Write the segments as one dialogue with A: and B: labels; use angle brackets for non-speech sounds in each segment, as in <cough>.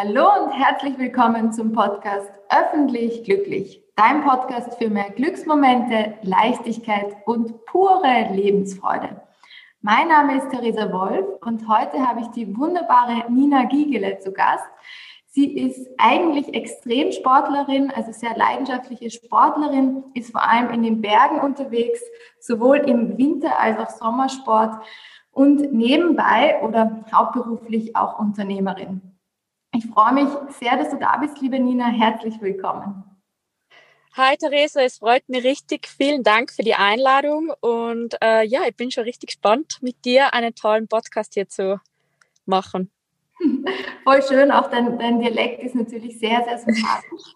A: Hallo und herzlich willkommen zum Podcast Öffentlich Glücklich, dein Podcast für mehr Glücksmomente, Leichtigkeit und pure Lebensfreude. Mein Name ist Theresa Wolf und heute habe ich die wunderbare Nina Giegele zu Gast. Sie ist eigentlich Extremsportlerin, also sehr leidenschaftliche Sportlerin, ist vor allem in den Bergen unterwegs, sowohl im Winter- als auch Sommersport und nebenbei oder hauptberuflich auch Unternehmerin. Ich freue mich sehr, dass du da bist, liebe Nina. Herzlich willkommen.
B: Hi Theresa, es freut mich richtig. Vielen Dank für die Einladung und äh, ja, ich bin schon richtig gespannt, mit dir einen tollen Podcast hier zu machen. <laughs>
A: Voll schön, auch dein, dein Dialekt ist natürlich sehr, sehr sympathisch.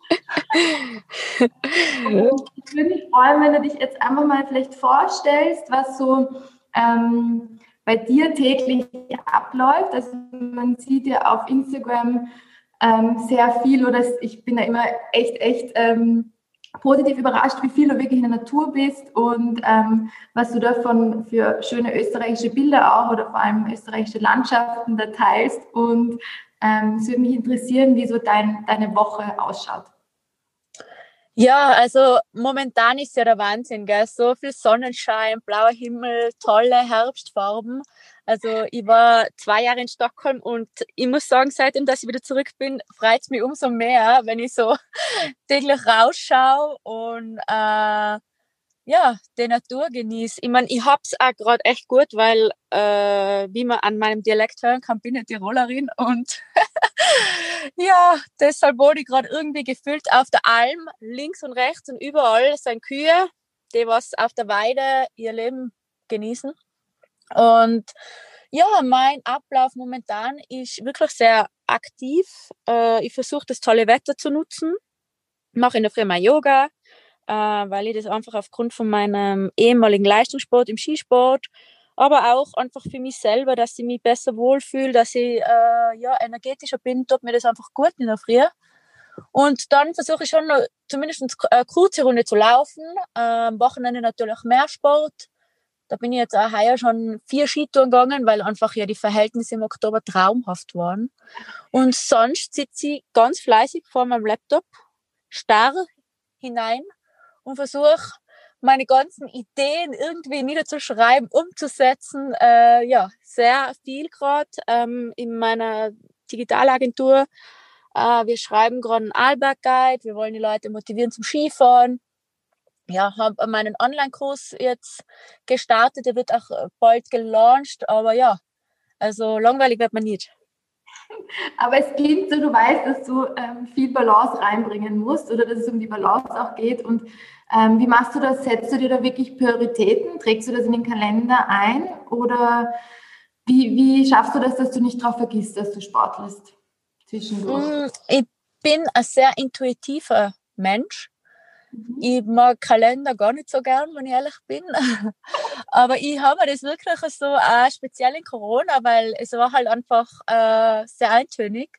A: <laughs> ich würde mich freuen, wenn du dich jetzt einfach mal vielleicht vorstellst, was so ähm, bei dir täglich abläuft. Also man sieht ja auf Instagram ähm, sehr viel oder ich bin da immer echt, echt ähm, positiv überrascht, wie viel du wirklich in der Natur bist und ähm, was du davon für schöne österreichische Bilder auch oder vor allem österreichische Landschaften da teilst. Und ähm, es würde mich interessieren, wie so dein, deine Woche ausschaut.
B: Ja, also momentan ist ja der Wahnsinn, gell? So viel Sonnenschein, blauer Himmel, tolle Herbstfarben. Also ich war zwei Jahre in Stockholm und ich muss sagen, seitdem, dass ich wieder zurück bin, freut es mich umso mehr, wenn ich so <laughs> täglich rausschaue und äh, ja, die Natur genieße. Ich meine, ich hab's auch gerade echt gut, weil, äh, wie man an meinem Dialekt hören kann, bin ich Tirolerin und <laughs> ja, deshalb wurde ich gerade irgendwie gefüllt auf der Alm, links und rechts und überall sind Kühe, die was auf der Weide ihr Leben genießen. Und ja, mein Ablauf momentan ist wirklich sehr aktiv. Äh, ich versuche das tolle Wetter zu nutzen. Mache in der Früh mal Yoga, äh, weil ich das einfach aufgrund von meinem ehemaligen Leistungssport im Skisport, aber auch einfach für mich selber, dass ich mich besser wohlfühle, dass ich äh, ja, energetischer bin, tut mir das einfach gut in der Früh. Und dann versuche ich schon zumindest eine kurze Runde zu laufen. Äh, am Wochenende natürlich mehr Sport. Da bin ich jetzt auch heuer schon vier Skitouren gegangen, weil einfach ja die Verhältnisse im Oktober traumhaft waren. Und sonst sitze ich ganz fleißig vor meinem Laptop, starr hinein und versuche meine ganzen Ideen irgendwie niederzuschreiben, umzusetzen. Äh, ja, sehr viel gerade ähm, in meiner Digitalagentur. Äh, wir schreiben gerade einen Alberg-Guide. Wir wollen die Leute motivieren zum Skifahren. Ja, habe meinen Online-Kurs jetzt gestartet. Der wird auch bald gelauncht. Aber ja, also langweilig wird man nicht.
A: Aber es klingt so, du weißt, dass du ähm, viel Balance reinbringen musst oder dass es um die Balance auch geht. Und ähm, wie machst du das? Setzt du dir da wirklich Prioritäten? Trägst du das in den Kalender ein? Oder wie, wie schaffst du das, dass du nicht darauf vergisst, dass du sportlest zwischendurch?
B: Mm, ich bin ein sehr intuitiver Mensch. Mhm. Ich mag Kalender gar nicht so gern, wenn ich ehrlich bin. <laughs> Aber ich habe das wirklich so auch speziell in Corona, weil es war halt einfach äh, sehr eintönig.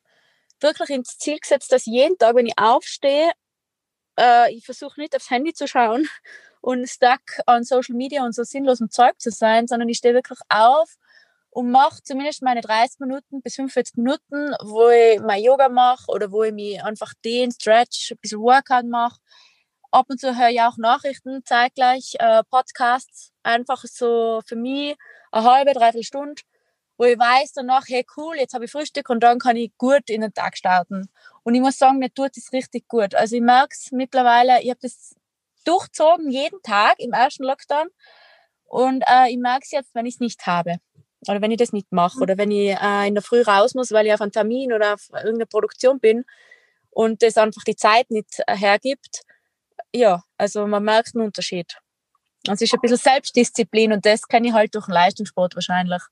B: Wirklich ins Ziel gesetzt, dass jeden Tag, wenn ich aufstehe, äh, ich versuche nicht aufs Handy zu schauen <laughs> und stuck an Social Media und so sinnlosem Zeug zu sein, sondern ich stehe wirklich auf und mache zumindest meine 30 Minuten bis 45 Minuten, wo ich mein Yoga mache oder wo ich mich einfach den Stretch, ein bisschen Workout mache. Ab und zu höre ich auch Nachrichten, zeitgleich äh, Podcasts, einfach so für mich eine halbe, dreiviertel Stunde, wo ich weiß danach, hey cool, jetzt habe ich Frühstück und dann kann ich gut in den Tag starten. Und ich muss sagen, mir tut es richtig gut. Also ich merke es mittlerweile, ich habe das durchzogen jeden Tag im ersten Lockdown und äh, ich merke es jetzt, wenn ich es nicht habe oder wenn ich das nicht mache oder wenn ich äh, in der Früh raus muss, weil ich auf einem Termin oder auf irgendeiner Produktion bin und das einfach die Zeit nicht äh, hergibt. Ja, also man merkt einen Unterschied. Es ist ein bisschen Selbstdisziplin und das kenne ich halt durch den Leistungssport wahrscheinlich.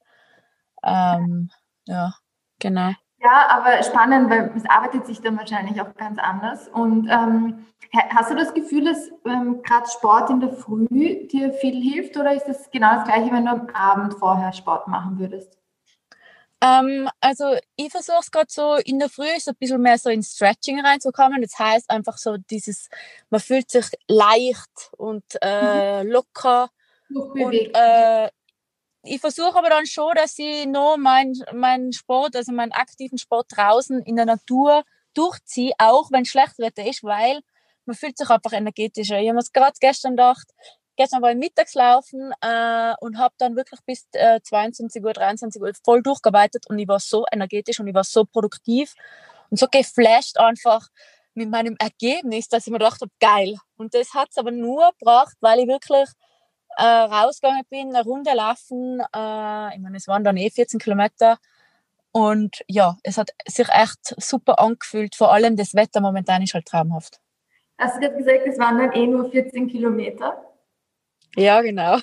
B: Ähm, ja, genau.
A: Ja, aber spannend, weil es arbeitet sich dann wahrscheinlich auch ganz anders. Und ähm, hast du das Gefühl, dass ähm, gerade Sport in der Früh dir viel hilft oder ist es genau das gleiche, wenn du am Abend vorher Sport machen würdest?
B: Ähm, also ich versuche es gerade so in der Früh so ein bisschen mehr so ins Stretching reinzukommen. Das heißt einfach so dieses, man fühlt sich leicht und äh, mhm. locker. Und äh, ich versuche aber dann schon, dass ich noch meinen mein Sport, also meinen aktiven Sport draußen in der Natur durchziehe, auch wenn schlecht Wetter ist, weil man fühlt sich einfach energetischer. Ich habe es gerade gestern gedacht, gestern war ich mittags laufen äh, und habe dann wirklich bis äh, 22 Uhr, 23 Uhr voll durchgearbeitet und ich war so energetisch und ich war so produktiv und so geflasht einfach mit meinem Ergebnis, dass ich mir gedacht habe, geil. Und das hat es aber nur gebracht, weil ich wirklich äh, rausgegangen bin, eine Runde laufen. Äh, ich meine, es waren dann eh 14 Kilometer. Und ja, es hat sich echt super angefühlt. Vor allem das Wetter momentan ist halt traumhaft.
A: Hast du gerade gesagt, es waren dann eh nur 14 Kilometer?
B: Ja, genau.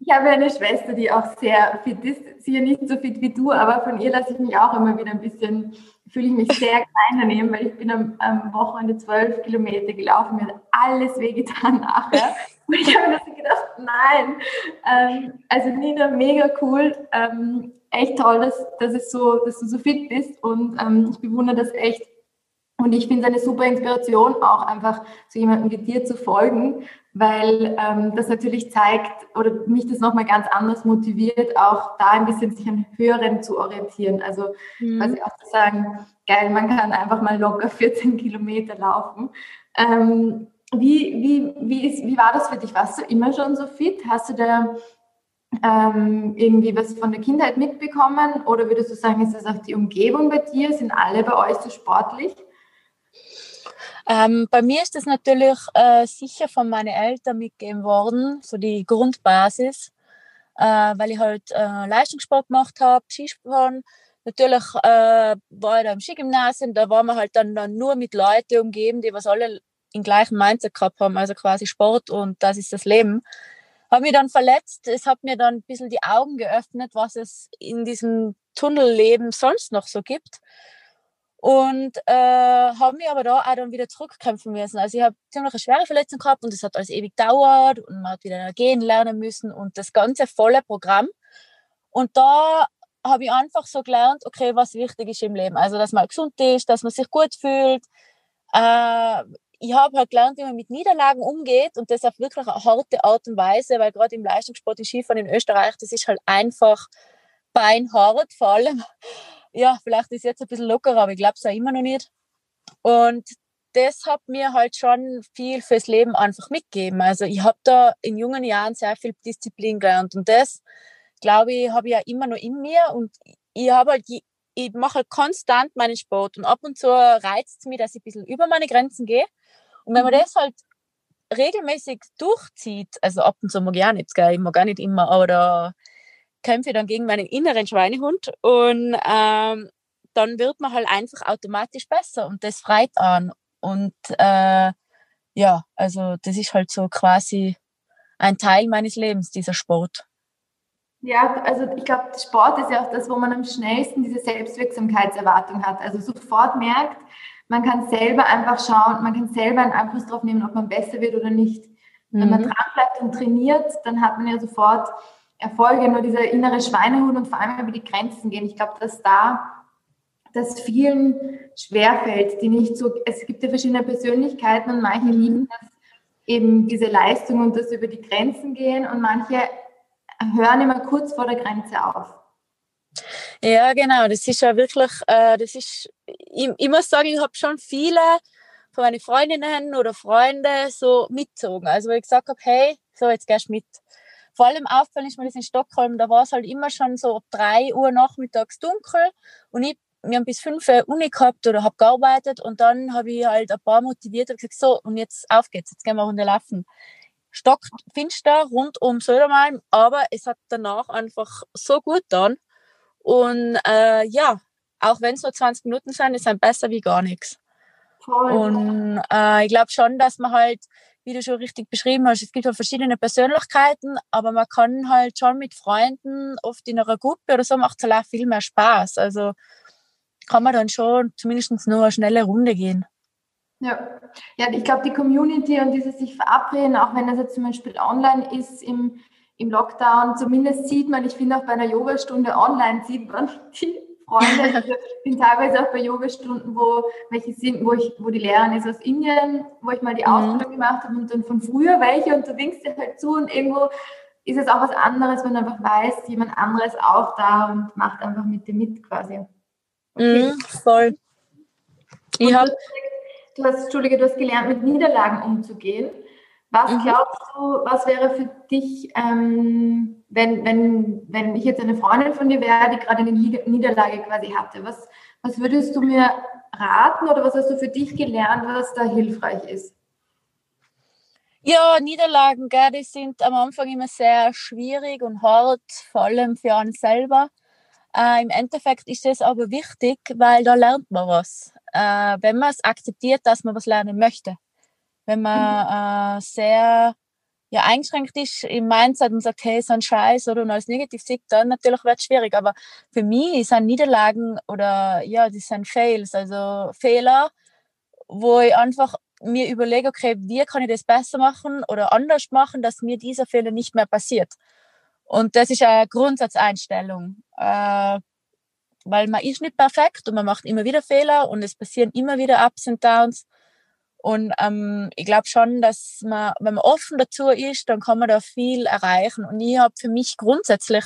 A: ich habe eine Schwester, die auch sehr fit ist. Sie ist nicht so fit wie du, aber von ihr lasse ich mich auch immer wieder ein bisschen fühle ich mich sehr <laughs> klein daneben, weil ich bin am, am Wochenende zwölf Kilometer gelaufen, mir hat alles wehgetan nachher. Und ich habe mir gedacht, nein. Ähm, also Nina, mega cool. Ähm, echt toll, dass, dass, es so, dass du so fit bist und ähm, ich bewundere das echt. Und ich finde es eine super Inspiration, auch einfach zu jemandem wie dir zu folgen, weil ähm, das natürlich zeigt oder mich das nochmal ganz anders motiviert, auch da ein bisschen sich an Höheren zu orientieren. Also mhm. quasi auch zu sagen, geil, man kann einfach mal locker <laughs> 14 Kilometer laufen. Ähm, wie, wie, wie, ist, wie war das für dich? Warst du immer schon so fit? Hast du da ähm, irgendwie was von der Kindheit mitbekommen? Oder würdest du sagen, ist das auch die Umgebung bei dir? Sind alle bei euch so sportlich?
B: Ähm, bei mir ist das natürlich äh, sicher von meinen Eltern mitgegeben worden, so die Grundbasis, äh, weil ich halt äh, Leistungssport gemacht habe, Skisport. Natürlich äh, war ich da im Skigymnasium, da waren wir halt dann, dann nur mit Leuten umgeben, die was alle im gleichen Mindset gehabt haben, also quasi Sport und das ist das Leben. Habe mich dann verletzt, es hat mir dann ein bisschen die Augen geöffnet, was es in diesem Tunnelleben sonst noch so gibt. Und äh, habe mich aber da auch dann wieder zurückkämpfen müssen. Also ich habe ziemlich eine schwere Verletzung gehabt und es hat alles ewig gedauert und man hat wieder gehen lernen müssen und das ganze volle Programm. Und da habe ich einfach so gelernt, okay, was wichtig ist im Leben. Also, dass man gesund ist, dass man sich gut fühlt. Äh, ich habe halt gelernt, wie man mit Niederlagen umgeht und das auf wirklich eine harte Art und Weise, weil gerade im Leistungssport, im Skifahren in Österreich, das ist halt einfach beinhart, vor allem ja, vielleicht ist jetzt ein bisschen lockerer, aber ich glaube es auch immer noch nicht. Und das hat mir halt schon viel fürs Leben einfach mitgegeben. Also ich habe da in jungen Jahren sehr viel Disziplin gelernt und das, glaube ich, habe ich ja immer noch in mir und ich habe halt, ich, ich mache halt konstant meinen Sport und ab und zu reizt es mich, dass ich ein bisschen über meine Grenzen gehe. Und wenn man mhm. das halt regelmäßig durchzieht, also ab und zu mag ich auch nicht, gell? ich mag auch nicht immer, aber da kämpfe dann gegen meinen inneren Schweinehund und ähm, dann wird man halt einfach automatisch besser und das freut an. Und äh, ja, also das ist halt so quasi ein Teil meines Lebens, dieser Sport.
A: Ja, also ich glaube, Sport ist ja auch das, wo man am schnellsten diese Selbstwirksamkeitserwartung hat. Also sofort merkt, man kann selber einfach schauen, man kann selber einen Einfluss darauf nehmen, ob man besser wird oder nicht. Wenn man mhm. dran bleibt und trainiert, dann hat man ja sofort Erfolge, nur dieser innere Schweinehund und vor allem über die Grenzen gehen. Ich glaube, dass da das vielen schwerfällt, die nicht so, es gibt ja verschiedene Persönlichkeiten und manche mhm. lieben das eben diese Leistung und das über die Grenzen gehen und manche hören immer kurz vor der Grenze auf.
B: Ja, genau, das ist ja wirklich, äh, das ist, ich, ich muss sagen, ich habe schon viele von meinen Freundinnen oder Freunden so mitgezogen. Also, wo ich gesagt habe, hey, so, jetzt gehst du mit. Vor allem auffällig ist mir das in Stockholm, da war es halt immer schon so ab 3 Uhr nachmittags dunkel und ich, wir haben bis 5 Uhr Uni gehabt oder habe gearbeitet und dann habe ich halt ein paar motiviert und gesagt, so und jetzt auf geht's, jetzt gehen wir runter laufen. Stockfinster rund um Södermalm, aber es hat danach einfach so gut dann und äh, ja, auch wenn es nur 20 Minuten sind, ist es besser wie gar nichts. Voll. Und äh, ich glaube schon, dass man halt wie du schon richtig beschrieben hast, es gibt halt verschiedene Persönlichkeiten, aber man kann halt schon mit Freunden, oft in einer Gruppe oder so, macht es halt auch viel mehr Spaß. Also kann man dann schon zumindest nur eine schnelle Runde gehen.
A: Ja, ja ich glaube, die Community und dieses sich verabreden, auch wenn das jetzt zum Beispiel online ist im, im Lockdown, zumindest sieht man, ich finde auch bei einer Yogastunde online sieht man die Freunde. Also ich bin teilweise auch bei Yogastunden, wo welche sind, wo ich, wo die Lehrerin ist aus Indien, wo ich mal die mhm. Ausbildung gemacht habe und dann von früher welche und du winkst dir halt zu und irgendwo ist es auch was anderes, wenn du einfach weißt, jemand anderes auch da und macht einfach mit dir mit quasi.
B: Okay. Mm, voll.
A: Ich habe du hast, Entschuldige, du hast gelernt, mit Niederlagen umzugehen. Was mhm. glaubst du, was wäre für dich, ähm, wenn, wenn, wenn ich jetzt eine Freundin von dir wäre, die gerade eine Niederlage quasi hatte? Was, was würdest du mir raten oder was hast du für dich gelernt, was da hilfreich ist?
B: Ja, Niederlagen, gell, die sind am Anfang immer sehr schwierig und hart, vor allem für einen selber. Äh, Im Endeffekt ist es aber wichtig, weil da lernt man was. Äh, wenn man es akzeptiert, dass man was lernen möchte. Wenn man mhm. äh, sehr ja, eingeschränkt ist im Mindset und sagt, hey, so ein Scheiß oder als negativ sieht, dann natürlich wird es schwierig. Aber für mich sind Niederlagen oder ja, das sind Fails, also Fehler, wo ich einfach mir überlege, okay, wie kann ich das besser machen oder anders machen, dass mir dieser Fehler nicht mehr passiert. Und das ist eine Grundsatzeinstellung, äh, weil man ist nicht perfekt und man macht immer wieder Fehler und es passieren immer wieder Ups und Downs. Und ähm, ich glaube schon, dass man, wenn man offen dazu ist, dann kann man da viel erreichen. Und ich habe für mich grundsätzlich,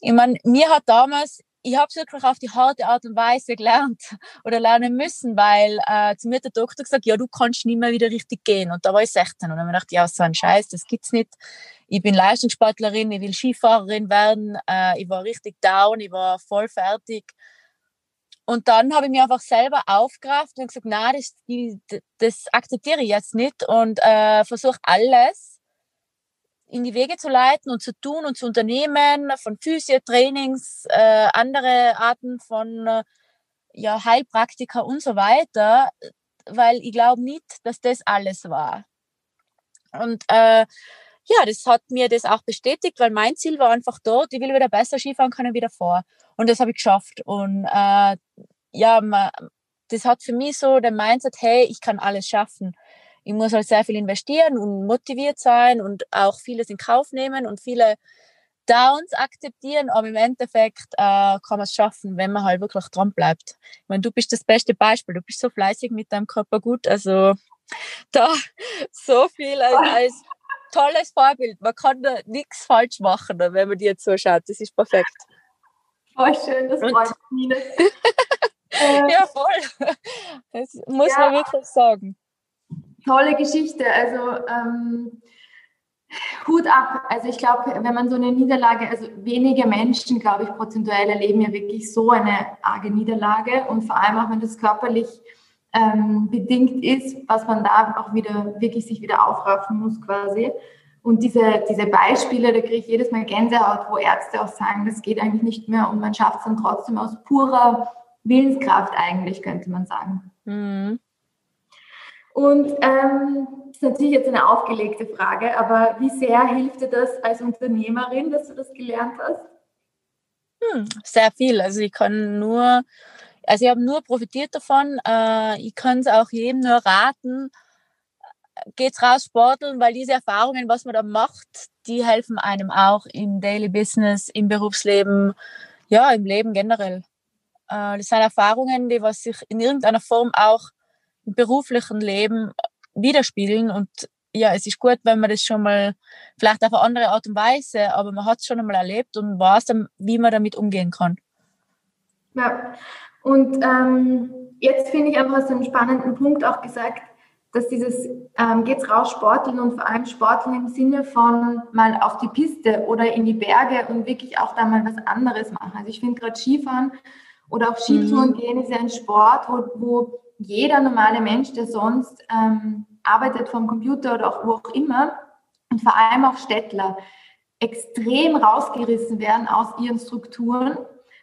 B: ich meine, mir hat damals ich habe es wirklich auf die harte Art und Weise gelernt <laughs> oder lernen müssen, weil äh, zu mir der Doktor gesagt, ja, du kannst nicht mehr wieder richtig gehen. Und da war ich 16 und dann habe ich gedacht, ja, so ein Scheiß, das gibt's nicht. Ich bin Leistungssportlerin, ich will Skifahrerin werden. Äh, ich war richtig down, ich war voll fertig. Und dann habe ich mir einfach selber aufgerafft und gesagt, na, das, das akzeptiere ich jetzt nicht und äh, versuche alles in die Wege zu leiten und zu tun und zu unternehmen, von Physiotrainings, äh, andere Arten von äh, ja, Heilpraktika und so weiter, weil ich glaube nicht, dass das alles war. Und äh, ja, das hat mir das auch bestätigt, weil mein Ziel war einfach dort, ich will wieder besser Skifahren können wie davor. Und das habe ich geschafft. Und äh, ja, man, das hat für mich so der Mindset, hey, ich kann alles schaffen ich muss halt sehr viel investieren und motiviert sein und auch vieles in Kauf nehmen und viele Downs akzeptieren, aber im Endeffekt äh, kann man es schaffen, wenn man halt wirklich dran bleibt. Ich meine, du bist das beste Beispiel, du bist so fleißig mit deinem Körper gut, also da <laughs> so viel als, <laughs> als tolles Vorbild. Man kann da nichts falsch machen, wenn man dir zuschaut. Das ist perfekt.
A: Voll schön, das freut mich. <laughs>
B: ja, voll. Das muss ja. man wirklich sagen
A: tolle Geschichte. Also ähm, Hut ab. Also ich glaube, wenn man so eine Niederlage, also wenige Menschen, glaube ich, prozentuell erleben ja wirklich so eine arge Niederlage und vor allem auch, wenn das körperlich ähm, bedingt ist, was man da auch wieder wirklich sich wieder aufraffen muss quasi. Und diese, diese Beispiele, da kriege ich jedes Mal Gänsehaut, wo Ärzte auch sagen, das geht eigentlich nicht mehr und man schafft es dann trotzdem aus purer Willenskraft eigentlich, könnte man sagen. Mhm. Und ähm, das ist natürlich jetzt eine aufgelegte Frage, aber wie sehr hilft dir das als Unternehmerin, dass du das gelernt hast?
B: Hm, sehr viel. Also ich kann nur, also ich habe nur profitiert davon. Äh, ich kann es auch jedem nur raten, geht's raus sporteln, weil diese Erfahrungen, was man da macht, die helfen einem auch im Daily Business, im Berufsleben, ja, im Leben generell. Äh, das sind Erfahrungen, die was sich in irgendeiner Form auch beruflichen Leben widerspiegeln. Und ja, es ist gut, wenn man das schon mal, vielleicht auf eine andere Art und Weise, aber man hat es schon einmal erlebt und weiß dann, wie man damit umgehen kann.
A: Ja, und ähm, jetzt finde ich einfach so einen spannenden Punkt auch gesagt, dass dieses ähm, geht's raus Sporteln und vor allem Sporteln im Sinne von mal auf die Piste oder in die Berge und wirklich auch da mal was anderes machen. Also ich finde gerade Skifahren oder auch Skitouren mhm. gehen ist ja ein Sport, wo, wo jeder normale Mensch, der sonst ähm, arbeitet vom Computer oder auch wo auch immer, und vor allem auch Städtler, extrem rausgerissen werden aus ihren Strukturen,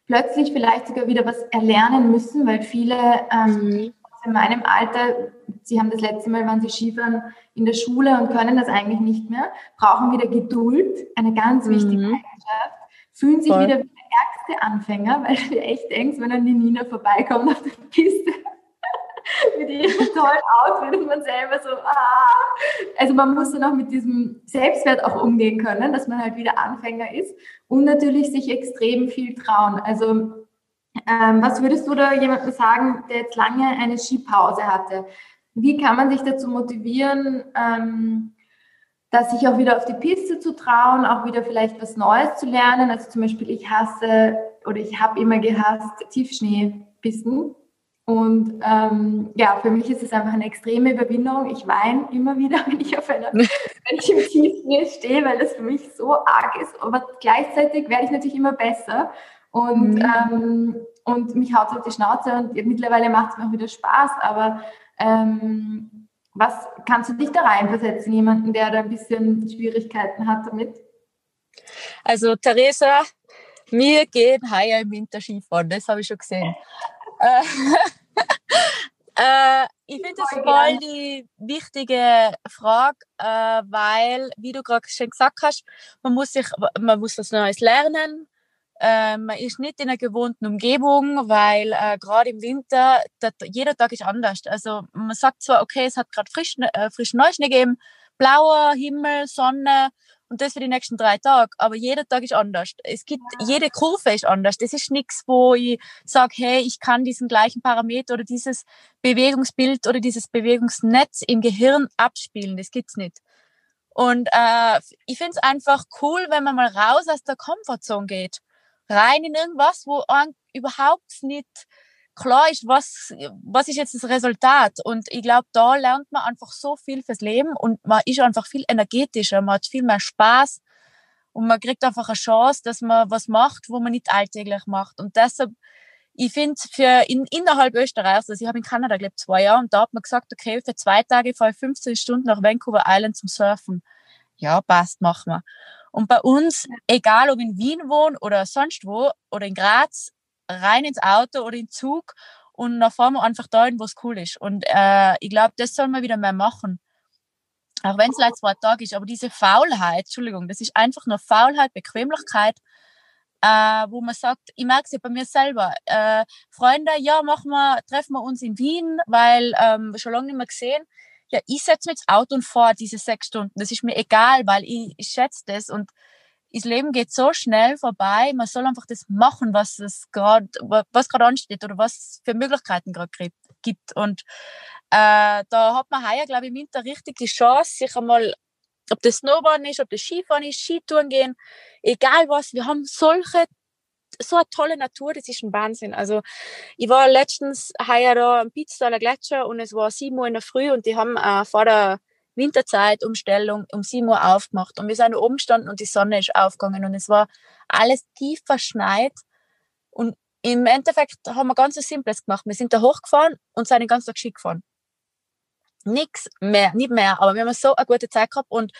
A: plötzlich vielleicht sogar wieder was erlernen müssen, weil viele ähm, mhm. in meinem Alter, sie haben das letzte Mal, waren sie Skifahren in der Schule und können das eigentlich nicht mehr, brauchen wieder Geduld, eine ganz wichtige mhm. Eigenschaft, fühlen sich Voll. wieder wie der ärgste Anfänger, <laughs> weil du echt denkst, wenn dann die Nina vorbeikommt auf der Piste, mit ihrem <laughs> tollen Outfit und man selber so, ah. Also man muss dann auch mit diesem Selbstwert auch umgehen können, dass man halt wieder Anfänger ist und natürlich sich extrem viel trauen. Also ähm, was würdest du da jemandem sagen, der jetzt lange eine Skipause hatte? Wie kann man sich dazu motivieren, ähm, dass sich auch wieder auf die Piste zu trauen, auch wieder vielleicht was Neues zu lernen. Also zum Beispiel, ich hasse oder ich habe immer gehasst Tiefschneepisten. Und ähm, ja, für mich ist es einfach eine extreme Überwindung. Ich weine immer wieder, <laughs> wenn ich auf einer, wenn ich im Tiefschnee stehe, weil das für mich so arg ist. Aber gleichzeitig werde ich natürlich immer besser. Und, mhm. ähm, und mich haut es auf die Schnauze und mittlerweile macht es mir auch wieder Spaß. Aber ähm, was kannst du dich da reinversetzen, jemanden, der da ein bisschen Schwierigkeiten hat damit?
B: Also Theresa, wir gehen heuer im Winter Skifahren, das habe ich schon gesehen. Äh, <laughs> äh, ich finde das voll die wichtige Frage, äh, weil, wie du gerade schon gesagt hast, man muss sich, man muss was Neues lernen, äh, man ist nicht in einer gewohnten Umgebung, weil äh, gerade im Winter dat, jeder Tag ist anders. Also man sagt zwar, okay, es hat gerade frisch, äh, frischen Neuschnee gegeben, blauer Himmel, Sonne und das für die nächsten drei Tage, aber jeder Tag ist anders. Es gibt, jede Kurve ist anders. Das ist nichts, wo ich sage, hey, ich kann diesen gleichen Parameter oder dieses Bewegungsbild oder dieses Bewegungsnetz im Gehirn abspielen. Das gibt's nicht. Und äh, ich finde es einfach cool, wenn man mal raus aus der Komfortzone geht rein in irgendwas, wo überhaupt nicht klar ist, was, was ist jetzt das Resultat. Und ich glaube, da lernt man einfach so viel fürs Leben und man ist einfach viel energetischer, man hat viel mehr Spaß und man kriegt einfach eine Chance, dass man was macht, wo man nicht alltäglich macht. Und deshalb, ich finde, für in, innerhalb Österreichs, also ich habe in Kanada gelebt zwei Jahre und da hat man gesagt, okay, für zwei Tage fahre ich 15 Stunden nach Vancouver Island zum Surfen. Ja, passt, machen wir. Und bei uns, egal ob in Wien wohnen oder sonst wo oder in Graz, rein ins Auto oder in Zug und dann fahren wir einfach dahin, wo es cool ist. Und äh, ich glaube, das soll man wieder mehr machen. Auch wenn es leider zwei Tage ist, aber diese Faulheit, Entschuldigung, das ist einfach nur Faulheit, Bequemlichkeit, äh, wo man sagt, ich merke es ja bei mir selber, äh, Freunde, ja, machen wir, treffen wir uns in Wien, weil ähm, schon lange nicht mehr gesehen ja, ich setze mich ins Auto und fahre diese sechs Stunden. Das ist mir egal, weil ich, ich schätze das und das Leben geht so schnell vorbei. Man soll einfach das machen, was es gerade, was gerade ansteht oder was für Möglichkeiten gerade gibt. Und äh, da hat man heuer, glaube ich, im Winter richtig die Chance, sich einmal, ob das Snowboarden ist, ob das Skifahren ist, Skitouren gehen, egal was. Wir haben solche so eine tolle Natur, das ist ein Wahnsinn. Also ich war letztens heuer da am Pitztaler Gletscher und es war sieben Uhr in der Früh und die haben äh, vor der Winterzeitumstellung um sieben Uhr aufgemacht und wir sind oben gestanden und die Sonne ist aufgegangen und es war alles tief verschneit und im Endeffekt haben wir ganz was Simples gemacht. Wir sind da hochgefahren und sind den ganzen Tag Ski gefahren. Nix mehr, nicht mehr, aber wir haben so eine gute Zeit gehabt und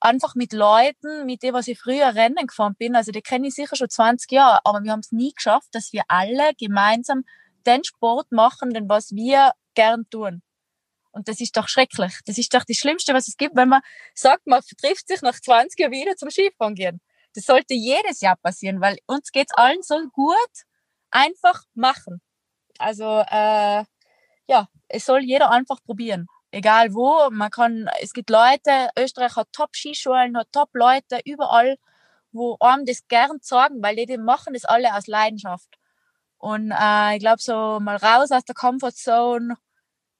B: einfach mit Leuten, mit denen, was ich früher Rennen gefahren bin, also die kenne ich sicher schon 20 Jahre, aber wir haben es nie geschafft, dass wir alle gemeinsam den Sport machen, den was wir gern tun. Und das ist doch schrecklich. Das ist doch das Schlimmste, was es gibt, wenn man sagt, man trifft sich nach 20 Jahren wieder zum Skifahren gehen. Das sollte jedes Jahr passieren, weil uns geht's allen so gut. Einfach machen. Also äh, ja, es soll jeder einfach probieren egal wo. Man kann, es gibt Leute, Österreich hat Top-Skischulen, hat Top-Leute überall, wo einem das gern sagen, weil die, die machen das alle aus Leidenschaft. Und äh, ich glaube, so mal raus aus der Comfortzone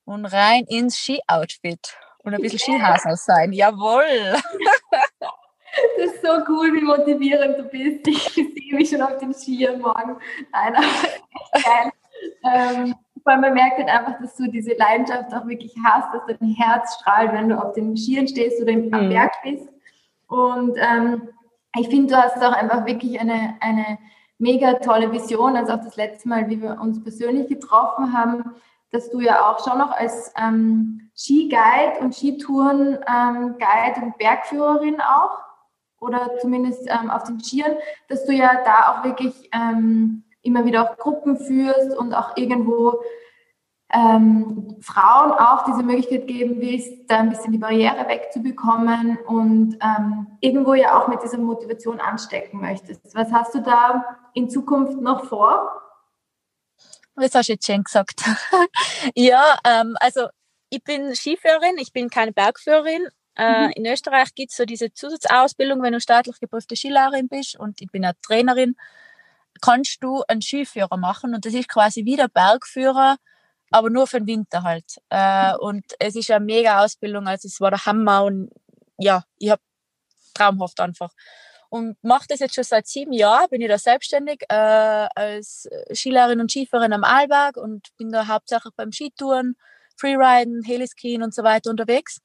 B: und rein ins Ski-Outfit und ein bisschen Skihasel sein. Jawohl!
A: Das ist so cool, wie motivierend du bist. Ich sehe mich schon auf den Skiern morgen. Nein, aber geil. Ähm, weil man merkt halt einfach, dass du diese Leidenschaft auch wirklich hast, dass dein Herz strahlt, wenn du auf den Skiern stehst oder im, am mhm. Berg bist. Und ähm, ich finde, du hast auch einfach wirklich eine, eine mega tolle Vision, also auch das letzte Mal, wie wir uns persönlich getroffen haben, dass du ja auch schon noch als ähm, Skiguide und Skitouren-Guide ähm, und Bergführerin auch, oder zumindest ähm, auf den Skiern, dass du ja da auch wirklich ähm, immer wieder auch Gruppen führst und auch irgendwo ähm, Frauen auch diese Möglichkeit geben willst, da ein bisschen die Barriere wegzubekommen und ähm, irgendwo ja auch mit dieser Motivation anstecken möchtest. Was hast du da in Zukunft noch vor?
B: Das hast du jetzt schön gesagt. <laughs> ja, ähm, also ich bin Skiführerin, ich bin keine Bergführerin. Äh, mhm. In Österreich gibt es so diese Zusatzausbildung, wenn du staatlich geprüfte Skilehrerin bist und ich bin eine Trainerin kannst du einen Skiführer machen und das ist quasi wie der Bergführer, aber nur für den Winter halt. Äh, und es ist eine mega Ausbildung, also es war der Hammer und ja, ich habe traumhaft einfach. Und mache das jetzt schon seit sieben Jahren, bin ich da selbstständig äh, als Skilehrerin und Skifahrerin am Arlberg und bin da hauptsächlich beim Skitouren, Freeriden, Heliskiing und so weiter unterwegs.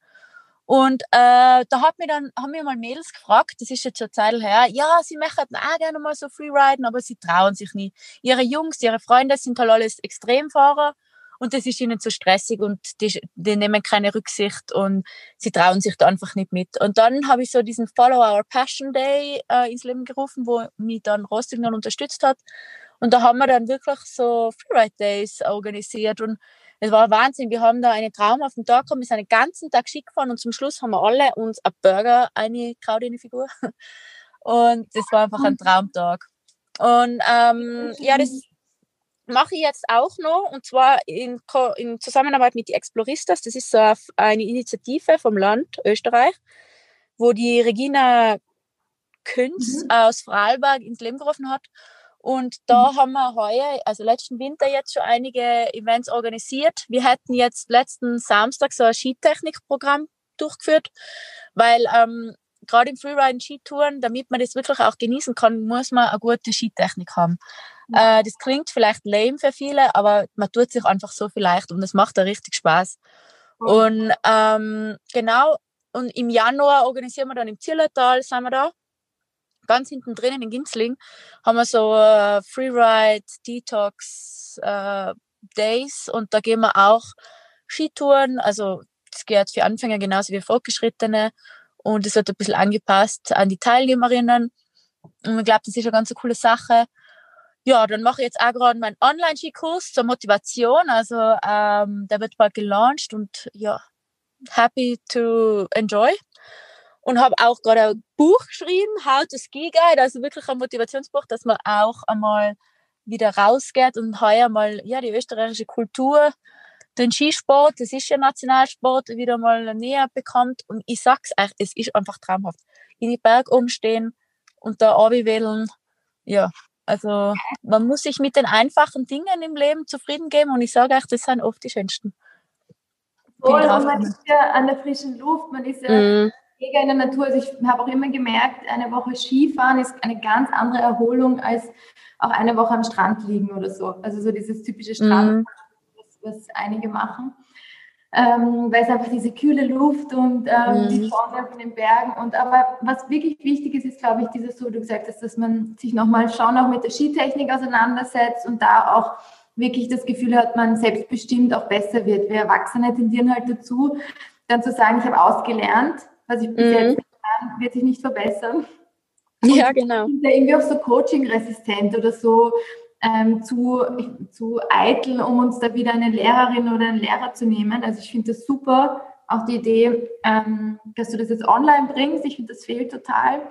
B: Und äh, da hat mir dann, haben mir mal Mädels gefragt, das ist jetzt schon eine Zeit her, ja, sie möchten auch gerne mal so Freeriden, aber sie trauen sich nie. Ihre Jungs, ihre Freunde sind halt alles Extremfahrer und das ist ihnen zu stressig und die, die nehmen keine Rücksicht und sie trauen sich da einfach nicht mit. Und dann habe ich so diesen Follow Our Passion Day äh, ins Leben gerufen, wo mich dann Rostignol unterstützt hat. Und da haben wir dann wirklich so Freeride Days organisiert und es war Wahnsinn. Wir haben da einen Traum auf den Tag gehabt, wir sind den ganzen Tag schick gefahren und zum Schluss haben wir alle uns ein Burger eingekraut in die Figur. <laughs> Und das war einfach ein Traumtag. Und ähm, ja, das mache ich jetzt auch noch und zwar in, in Zusammenarbeit mit die Exploristas. Das ist so eine Initiative vom Land Österreich, wo die Regina Künz mhm. aus Vorarlberg ins Leben gerufen hat. Und da mhm. haben wir heuer, also letzten Winter jetzt schon einige Events organisiert. Wir hätten jetzt letzten Samstag so ein Skitechnikprogramm durchgeführt, weil ähm, gerade im Freeride Skitouren, damit man das wirklich auch genießen kann, muss man eine gute Skitechnik haben. Ja. Äh, das klingt vielleicht lame für viele, aber man tut sich einfach so viel leicht und es macht da richtig Spaß. Mhm. Und ähm, genau, und im Januar organisieren wir dann im Zillertal, sind wir da ganz hinten drinnen in Ginzling haben wir so äh, Freeride, Detox äh, Days und da gehen wir auch Skitouren. Also das geht für Anfänger genauso wie Fortgeschrittene und es wird ein bisschen angepasst an die Teilnehmerinnen. Und ich glaube, das ist eine ganz coole Sache. Ja, dann mache ich jetzt auch gerade meinen Online-Skikurs zur Motivation. Also ähm, der wird bald gelauncht und ja, happy to enjoy und habe auch gerade ein Buch geschrieben, How to Ski Guide, also wirklich ein Motivationsbuch, dass man auch einmal wieder rausgeht und heuer mal ja, die österreichische Kultur, den Skisport, das ist ja Nationalsport, wieder mal näher bekommt. Und ich sag's euch, es ist einfach traumhaft. In die Berg umstehen und da wählen, ja, also man muss sich mit den einfachen Dingen im Leben zufrieden geben und ich sage euch, das sind oft die schönsten.
A: Voll, und man ist ja an der frischen Luft, man ist ja mm mega in der Natur. Also ich habe auch immer gemerkt, eine Woche Skifahren ist eine ganz andere Erholung als auch eine Woche am Strand liegen oder so. Also so dieses typische Strand, mhm. Was, einige machen. Ähm, weil es einfach diese kühle Luft und ähm, mhm. die Sonne von den Bergen und aber was wirklich wichtig ist, ist glaube ich dieses so, du gesagt hast, dass man sich nochmal schon auch mit der Skitechnik auseinandersetzt und da auch wirklich das Gefühl hat, man selbstbestimmt auch besser wird. Wir Erwachsene tendieren halt dazu, dann zu sagen, ich habe ausgelernt was ich bis mhm. jetzt kann, wird sich nicht verbessern.
B: Und ja, genau.
A: Irgendwie auch so Coaching-resistent oder so ähm, zu, zu eitel, um uns da wieder eine Lehrerin oder einen Lehrer zu nehmen. Also ich finde das super, auch die Idee, ähm, dass du das jetzt online bringst. Ich finde, das fehlt total.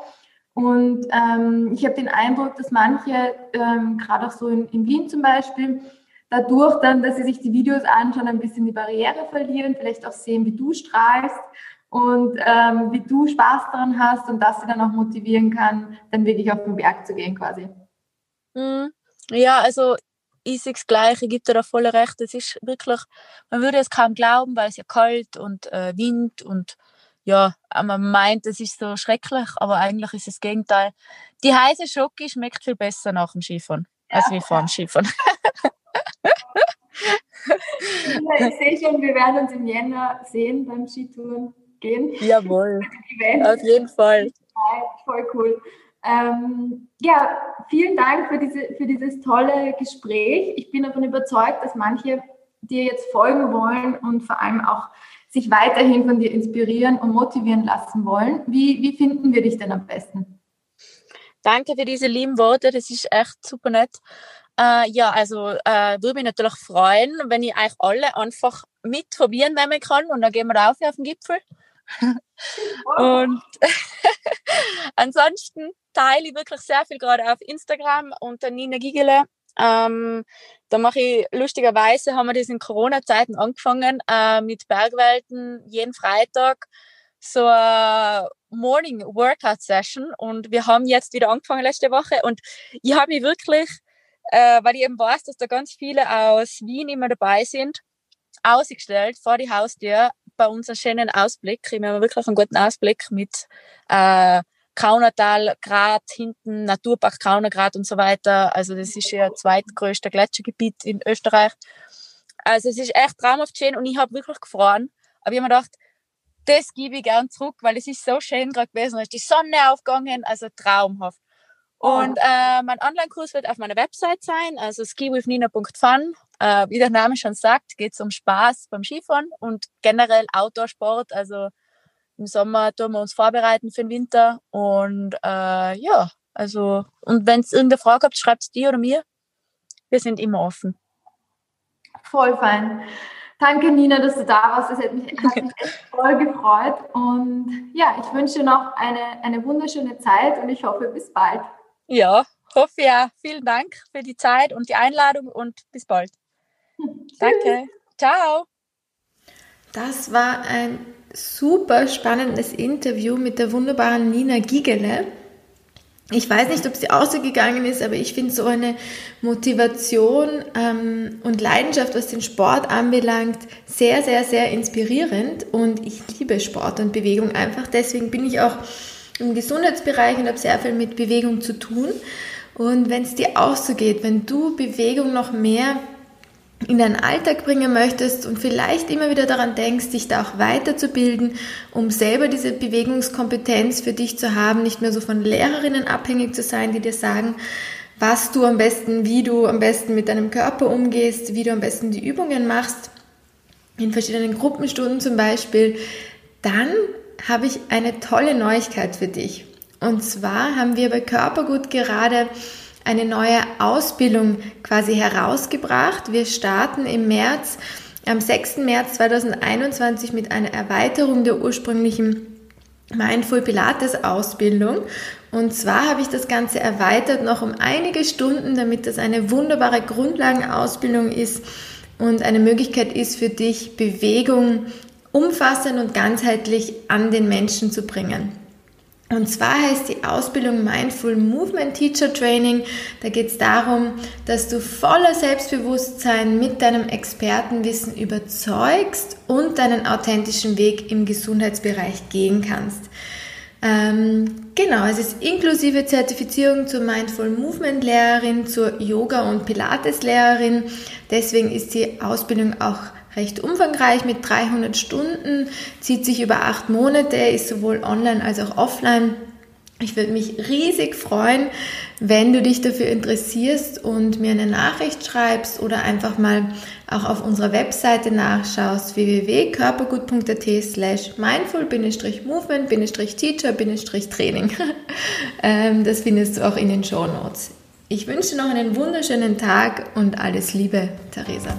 A: Und ähm, ich habe den Eindruck, dass manche, ähm, gerade auch so in, in Wien zum Beispiel, dadurch dann, dass sie sich die Videos anschauen, ein bisschen die Barriere verlieren, vielleicht auch sehen, wie du strahlst und ähm, wie du Spaß daran hast und das sie dann auch motivieren kann, dann wirklich auf den Berg zu gehen quasi.
B: Mhm. Ja, also ich sehe das Gleiche, gibt dir da voll recht. Es ist wirklich, man würde es kaum glauben, weil es ja kalt und äh, Wind und ja, man meint, es ist so schrecklich, aber eigentlich ist es das Gegenteil. Die heiße Schoki schmeckt viel besser nach dem Skifahren, ja. als wie vor dem Skifahren.
A: ich sehe schon, wir werden uns im Jänner sehen beim Skitouren gehen.
B: Jawohl. <laughs> Auf jeden Fall.
A: Voll cool. Ähm, ja, vielen Dank für, diese, für dieses tolle Gespräch. Ich bin davon überzeugt, dass manche dir jetzt folgen wollen und vor allem auch sich weiterhin von dir inspirieren und motivieren lassen wollen. Wie, wie finden wir dich denn am besten?
B: Danke für diese lieben Worte, das ist echt super nett. Äh, ja, also äh, würde mich natürlich freuen, wenn ich euch alle einfach mit probieren nehmen kann und dann gehen wir rauf auf den Gipfel. <laughs> Und <laughs> ansonsten teile ich wirklich sehr viel gerade auf Instagram unter Nina Gigele. Ähm, da mache ich lustigerweise, haben wir das in Corona-Zeiten angefangen äh, mit Bergwelten jeden Freitag so eine Morning Workout Session und wir haben jetzt wieder angefangen letzte Woche und ich habe mich wirklich, äh, weil ich eben weiß, dass da ganz viele aus Wien immer dabei sind, ausgestellt vor die Haustür bei uns schönen Ausblick. Wir haben wirklich einen guten Ausblick mit äh, Kaunertal, Grat, hinten Naturpark Kaunergrat und so weiter. Also das ist ja das zweitgrößte Gletschergebiet in Österreich. Also es ist echt traumhaft schön und ich habe wirklich gefroren. Aber ich habe mir gedacht, das gebe ich gern zurück, weil es ist so schön gerade gewesen. Da ist die Sonne aufgegangen, also traumhaft. Und äh, mein Online-Kurs wird auf meiner Website sein, also skiwithnina.fun. Äh, wie der Name schon sagt, geht es um Spaß beim Skifahren und generell Outdoor-Sport. Also im Sommer tun wir uns vorbereiten für den Winter. Und äh, ja, also, und wenn es irgendeine Frage habt, schreibt es dir oder mir. Wir sind immer offen.
C: Voll fein. Danke, Nina, dass du da warst. Das hat mich, hat mich echt voll gefreut. Und ja, ich wünsche dir noch eine, eine wunderschöne Zeit und ich hoffe, bis bald.
B: Ja, hoffe ja. Vielen Dank für die Zeit und die Einladung und bis bald. Danke. Ciao.
C: Das war ein super spannendes Interview mit der wunderbaren Nina Giegele. Ich weiß nicht, ob sie ausgegangen ist, aber ich finde so eine Motivation ähm, und Leidenschaft, was den Sport anbelangt, sehr, sehr, sehr inspirierend. Und ich liebe Sport und Bewegung einfach. Deswegen bin ich auch im Gesundheitsbereich und habe sehr viel mit Bewegung zu tun. Und wenn es dir auch so geht, wenn du Bewegung noch mehr in deinen Alltag bringen möchtest und vielleicht immer wieder daran denkst, dich da auch weiterzubilden, um selber diese Bewegungskompetenz für dich zu haben, nicht mehr so von Lehrerinnen abhängig zu sein, die dir sagen, was du am besten, wie du am besten mit deinem Körper umgehst, wie du am besten die Übungen machst, in verschiedenen Gruppenstunden zum Beispiel, dann habe ich eine tolle Neuigkeit für dich. Und zwar haben wir bei Körpergut gerade eine neue Ausbildung quasi herausgebracht. Wir starten im März, am 6. März 2021 mit einer Erweiterung der ursprünglichen Mindful Pilates Ausbildung. Und zwar habe ich das Ganze erweitert noch um einige Stunden, damit das eine wunderbare Grundlagenausbildung ist und eine Möglichkeit ist für dich, Bewegung umfassend und ganzheitlich an den Menschen zu bringen. Und zwar heißt die Ausbildung Mindful Movement Teacher Training. Da geht es darum, dass du voller Selbstbewusstsein mit deinem Expertenwissen überzeugst und deinen authentischen Weg im Gesundheitsbereich gehen kannst. Ähm, genau, es ist inklusive Zertifizierung zur Mindful Movement Lehrerin, zur Yoga und Pilates Lehrerin. Deswegen ist die Ausbildung auch recht umfangreich mit 300 Stunden, zieht sich über acht Monate, ist sowohl online als auch offline. Ich würde mich riesig freuen, wenn du dich dafür interessierst und mir eine Nachricht schreibst oder einfach mal auch auf unserer Webseite nachschaust www.körpergut.at slash mindful-movement-teacher-training. <laughs> Ähm, das findest du auch in den Show Notes. Ich wünsche noch einen wunderschönen Tag und alles Liebe, Theresa.